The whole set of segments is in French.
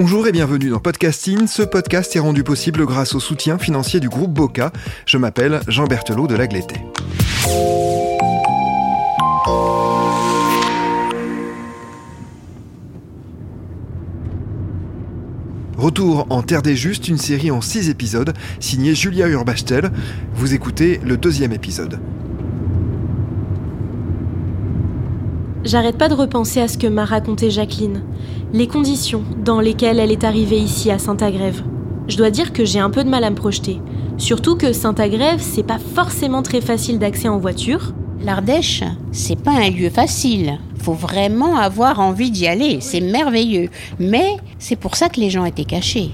Bonjour et bienvenue dans Podcasting. Ce podcast est rendu possible grâce au soutien financier du groupe Boca. Je m'appelle Jean Berthelot de Lagleté. Retour en Terre des Justes, une série en 6 épisodes, signée Julia Urbachtel. Vous écoutez le deuxième épisode. J'arrête pas de repenser à ce que m'a raconté Jacqueline, les conditions dans lesquelles elle est arrivée ici à Saint-Agrève. Je dois dire que j'ai un peu de mal à me projeter, surtout que Saint-Agrève, c'est pas forcément très facile d'accès en voiture. L'Ardèche, c'est pas un lieu facile. Faut vraiment avoir envie d'y aller, c'est merveilleux. Mais c'est pour ça que les gens étaient cachés.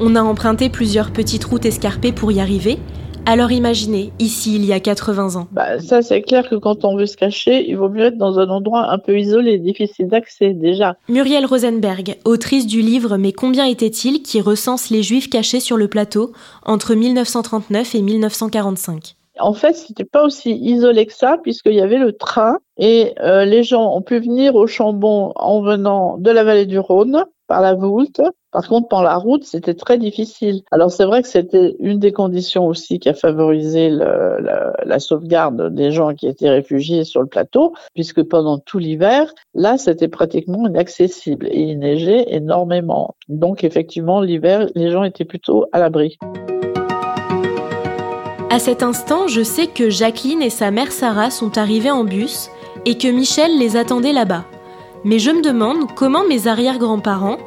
On a emprunté plusieurs petites routes escarpées pour y arriver. Alors imaginez, ici il y a 80 ans. Bah, ça, c'est clair que quand on veut se cacher, il vaut mieux être dans un endroit un peu isolé, difficile d'accès déjà. Muriel Rosenberg, autrice du livre Mais combien était-il qui recense les juifs cachés sur le plateau entre 1939 et 1945. En fait, c'était pas aussi isolé que ça, puisqu'il y avait le train et euh, les gens ont pu venir au Chambon en venant de la vallée du Rhône par la Voulte. Par contre, pendant la route, c'était très difficile. Alors c'est vrai que c'était une des conditions aussi qui a favorisé la, la sauvegarde des gens qui étaient réfugiés sur le plateau, puisque pendant tout l'hiver, là, c'était pratiquement inaccessible et il neigeait énormément. Donc effectivement, l'hiver, les gens étaient plutôt à l'abri. À cet instant, je sais que Jacqueline et sa mère Sarah sont arrivées en bus et que Michel les attendait là-bas. Mais je me demande comment mes arrière-grands-parents,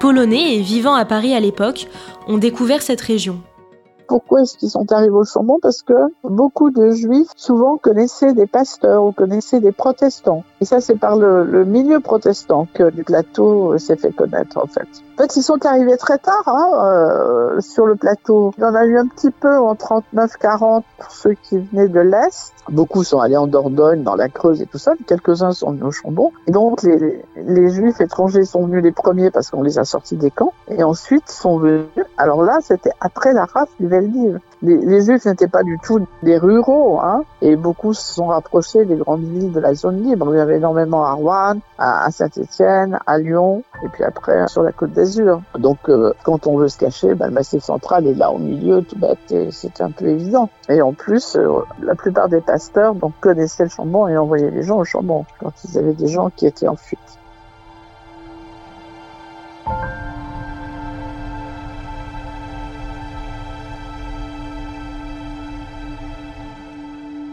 polonais et vivant à Paris à l'époque, ont découvert cette région. Pourquoi est-ce qu'ils sont arrivés au Chambon? Parce que beaucoup de juifs souvent connaissaient des pasteurs ou connaissaient des protestants. Et ça, c'est par le, milieu protestant que le plateau s'est fait connaître, en fait. En fait, ils sont arrivés très tard hein, euh, sur le plateau. Il y en a eu un petit peu en 39-40 pour ceux qui venaient de l'Est. Beaucoup sont allés en Dordogne, dans la Creuse et tout ça. Quelques-uns sont venus au Chambon. Et donc, les, les Juifs étrangers sont venus les premiers parce qu'on les a sortis des camps. Et ensuite sont venus. Alors là, c'était après la race du Les, les Juifs n'étaient pas du tout des ruraux, hein, et beaucoup se sont rapprochés des grandes villes de la zone libre. Il y avait énormément à Rouen, à, Saint-Étienne, à Lyon, et puis après sur la Côte d'Azur. Donc, euh, quand on veut se cacher, ben, le Massif central est là au milieu, tout bête, c'est un peu évident. Et en plus, euh, la plupart des pasteurs connaissaient le Chambon et envoyaient les gens au Chambon quand ils avaient des gens qui étaient en fuite.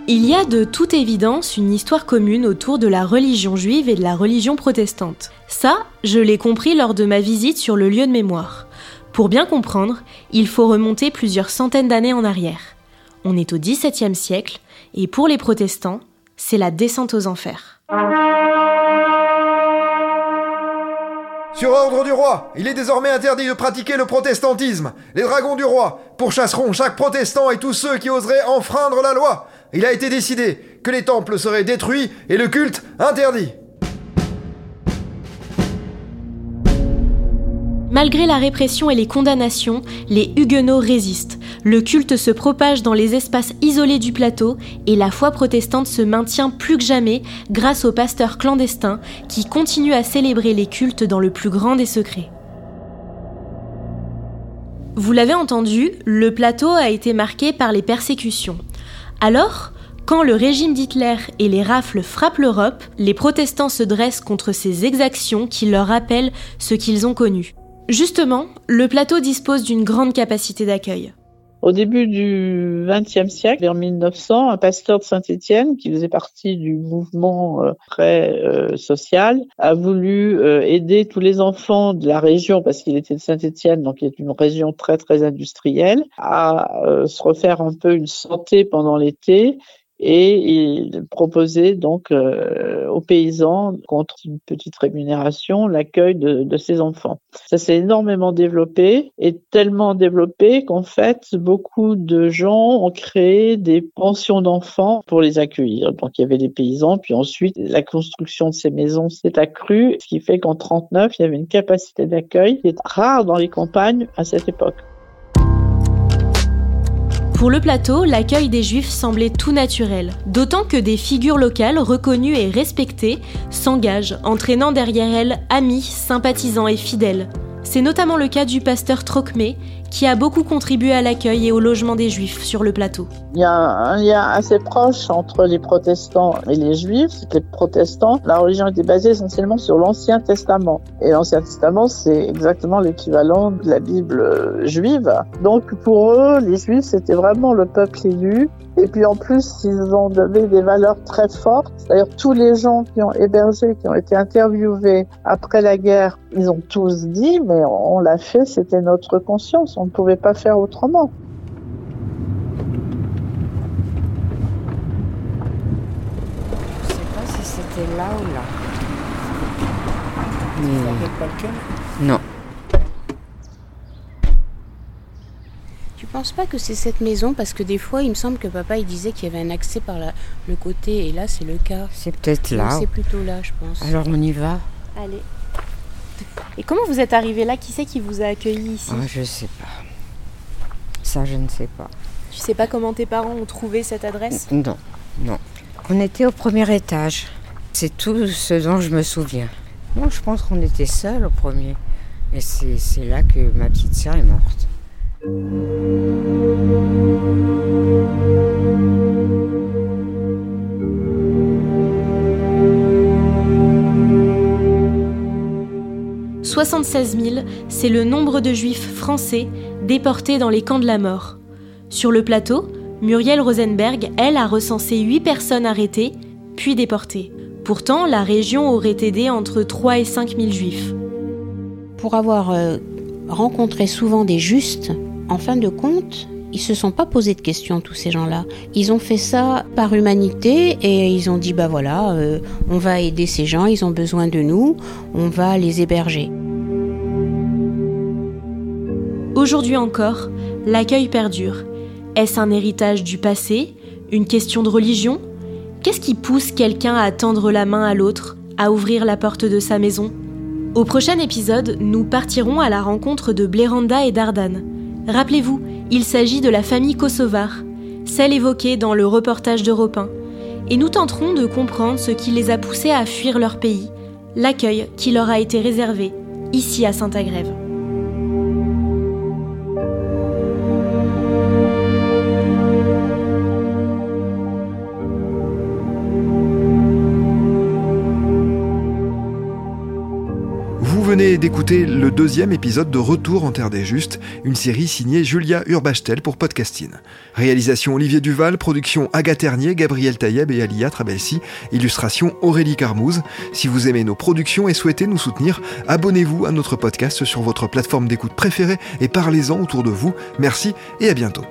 Il y a de toute évidence une histoire commune autour de la religion juive et de la religion protestante. Ça, je l'ai compris lors de ma visite sur le lieu de mémoire. Pour bien comprendre, il faut remonter plusieurs centaines d'années en arrière. On est au XVIIe siècle, et pour les protestants, c'est la descente aux enfers. Sur ordre du roi, il est désormais interdit de pratiquer le protestantisme. Les dragons du roi pourchasseront chaque protestant et tous ceux qui oseraient enfreindre la loi. Il a été décidé que les temples seraient détruits et le culte interdit. Malgré la répression et les condamnations, les Huguenots résistent. Le culte se propage dans les espaces isolés du plateau et la foi protestante se maintient plus que jamais grâce aux pasteurs clandestins qui continuent à célébrer les cultes dans le plus grand des secrets. Vous l'avez entendu, le plateau a été marqué par les persécutions. Alors, quand le régime d'Hitler et les rafles frappent l'Europe, les protestants se dressent contre ces exactions qui leur rappellent ce qu'ils ont connu. Justement, le plateau dispose d'une grande capacité d'accueil. Au début du XXe siècle, vers 1900, un pasteur de Saint-Étienne, qui faisait partie du mouvement euh, très euh, social, a voulu euh, aider tous les enfants de la région, parce qu'il était de Saint-Étienne, donc qui est une région très très industrielle, à se refaire un peu une santé pendant l'été et il proposait donc euh, aux paysans, contre une petite rémunération, l'accueil de, de ces enfants. Ça s'est énormément développé et tellement développé qu'en fait, beaucoup de gens ont créé des pensions d'enfants pour les accueillir. Donc il y avait des paysans, puis ensuite la construction de ces maisons s'est accrue, ce qui fait qu'en 39, il y avait une capacité d'accueil qui est rare dans les campagnes à cette époque. Pour le plateau, l'accueil des juifs semblait tout naturel, d'autant que des figures locales reconnues et respectées s'engagent, entraînant derrière elles amis, sympathisants et fidèles. C'est notamment le cas du pasteur Trocmé, qui a beaucoup contribué à l'accueil et au logement des juifs sur le plateau. Il y a un lien assez proche entre les protestants et les juifs. Les protestants, la religion était basée essentiellement sur l'Ancien Testament. Et l'Ancien Testament, c'est exactement l'équivalent de la Bible juive. Donc pour eux, les juifs, c'était vraiment le peuple élu. Et puis en plus, ils ont donné des valeurs très fortes. D'ailleurs, tous les gens qui ont hébergé, qui ont été interviewés après la guerre, ils ont tous dit, mais on l'a fait, c'était notre conscience, on ne pouvait pas faire autrement. Je sais pas si c'était là ou là. Non. Tu penses pas que c'est cette maison? Parce que des fois, il me semble que papa il disait qu'il y avait un accès par la- le côté, et là c'est le cas. C'est peut-être là. C'est plutôt là, je pense. Alors on y va Allez. Et comment vous êtes arrivé là? Qui c'est qui vous a accueilli ici? Ah, Je sais pas. Ça, je ne sais pas. Tu sais pas comment tes parents ont trouvé cette adresse? Non, non. On était au premier étage. C'est tout ce dont je me souviens. Moi, je pense qu'on était seuls au premier. Et c'est c'est là que ma petite sœur est morte. « 76 000, c'est le nombre de juifs français déportés dans les camps de la mort. Sur le plateau, Muriel Rosenberg, elle, a recensé 8 personnes arrêtées, puis déportées. Pourtant, la région aurait aidé entre 3 et 5 000 juifs. Pour avoir euh, rencontré souvent des justes, en fin de compte, ils se sont pas posé de questions tous ces gens-là. Ils ont fait ça par humanité et ils ont dit bah voilà, euh, on va aider ces gens, ils ont besoin de nous, on va les héberger. Aujourd'hui encore, l'accueil perdure. Est-ce un héritage du passé? Une question de religion? Qu'est-ce qui pousse quelqu'un à tendre la main à l'autre, à ouvrir la porte de sa maison? Au prochain épisode, nous partirons à la rencontre de Bléranda et d'Ardan. Rappelez-vous, il s'agit de la famille Kosovar, celle évoquée dans le reportage d'Europe 1. Et nous tenterons de comprendre ce qui les a poussés à fuir leur pays, l'accueil qui leur a été réservé, ici à Saint-Agrève. D'écouter le deuxième épisode de Retour en Terre des Justes, une série signée Julia Urbachtel pour Podcasting. Réalisation Olivier Duval, production Agathe Ternier, Gabriel Taïeb et Alia Trabelsi, illustration Aurélie Carmouze. Si vous aimez nos productions et souhaitez nous soutenir, abonnez-vous à notre podcast sur votre plateforme d'écoute préférée et parlez-en autour de vous. Merci et à bientôt.